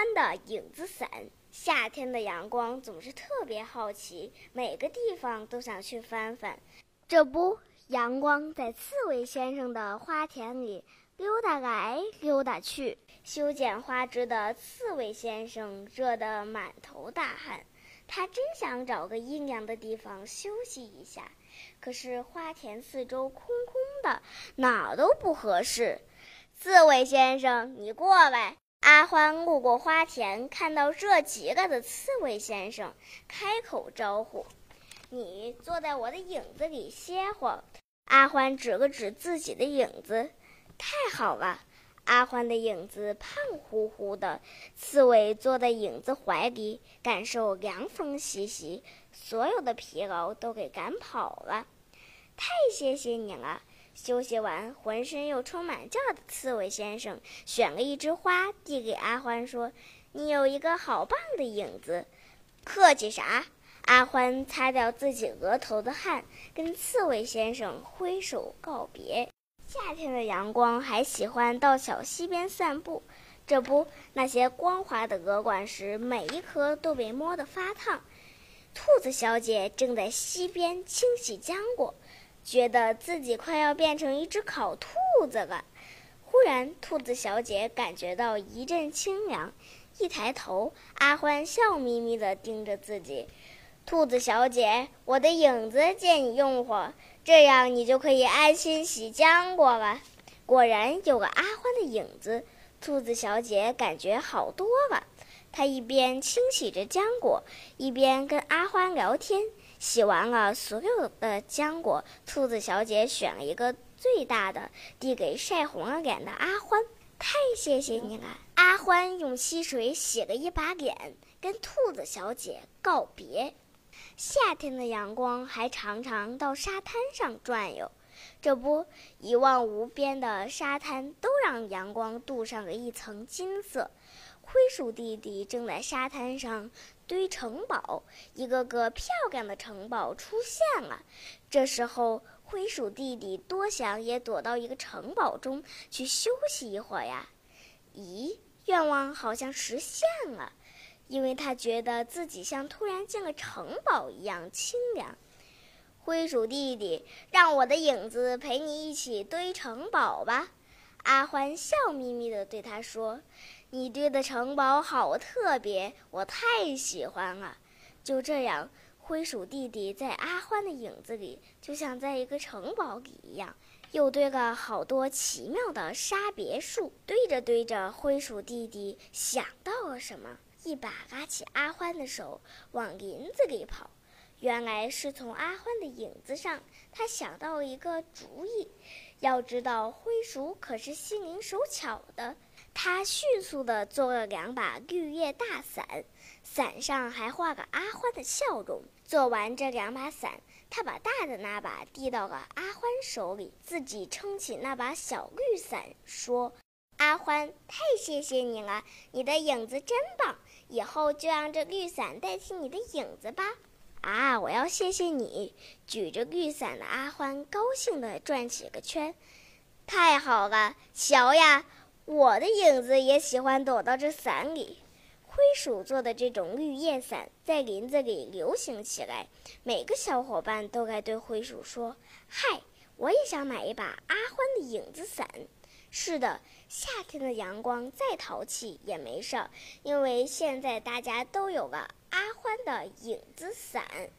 欢的影子伞。夏天的阳光总是特别好奇，每个地方都想去翻翻。这不，阳光在刺猬先生的花田里溜达来溜达去。修剪花枝的刺猬先生热得满头大汗，他真想找个阴凉的地方休息一下。可是花田四周空空的，哪都不合适。刺猬先生，你过来。阿欢路过花田，看到这几个的刺猬先生，开口招呼：“你坐在我的影子里歇会儿。”阿欢指了指自己的影子：“太好了！”阿欢的影子胖乎乎的，刺猬坐在影子怀里，感受凉风习习，所有的疲劳都给赶跑了。太谢谢你了！休息完，浑身又充满劲儿的刺猬先生选了一枝花，递给阿欢，说：“你有一个好棒的影子。”客气啥？阿欢擦掉自己额头的汗，跟刺猬先生挥手告别。夏天的阳光还喜欢到小溪边散步，这不，那些光滑的鹅卵石每一颗都被摸得发烫。兔子小姐正在溪边清洗浆果。觉得自己快要变成一只烤兔子了。忽然，兔子小姐感觉到一阵清凉，一抬头，阿欢笑眯眯地盯着自己。兔子小姐，我的影子借你用会，这样你就可以安心洗浆果了。果然，有个阿欢的影子，兔子小姐感觉好多了。她一边清洗着浆果，一边跟阿欢聊天。洗完了所有的浆果，兔子小姐选了一个最大的，递给晒红了脸的阿欢。太谢谢你了！阿欢用溪水洗了一把脸，跟兔子小姐告别。夏天的阳光还常常到沙滩上转悠，这不，一望无边的沙滩都让阳光镀上了一层金色。灰鼠弟弟正在沙滩上堆城堡，一个个漂亮的城堡出现了。这时候，灰鼠弟弟多想也躲到一个城堡中去休息一会儿呀。咦，愿望好像实现了，因为他觉得自己像突然进了城堡一样清凉。灰鼠弟弟，让我的影子陪你一起堆城堡吧。阿欢笑眯眯地对他说。你堆的城堡好特别，我太喜欢了。就这样，灰鼠弟弟在阿欢的影子里，就像在一个城堡里一样，又堆了好多奇妙的沙别墅。堆着堆着，灰鼠弟弟想到了什么，一把拉起阿欢的手，往林子里跑。原来是从阿欢的影子上，他想到了一个主意。要知道，灰鼠可是心灵手巧的。他迅速地做了两把绿叶大伞，伞上还画个阿欢的笑容。做完这两把伞，他把大的那把递到了阿欢手里，自己撑起那把小绿伞，说：“阿欢，太谢谢你了，你的影子真棒！以后就让这绿伞代替你的影子吧。”啊，我谢谢你！举着绿伞的阿欢高兴地转起个圈。太好了，瞧呀！我的影子也喜欢躲到这伞里。灰鼠做的这种绿叶伞在林子里流行起来，每个小伙伴都该对灰鼠说：“嗨，我也想买一把阿欢的影子伞。”是的，夏天的阳光再淘气也没事儿，因为现在大家都有了阿欢的影子伞。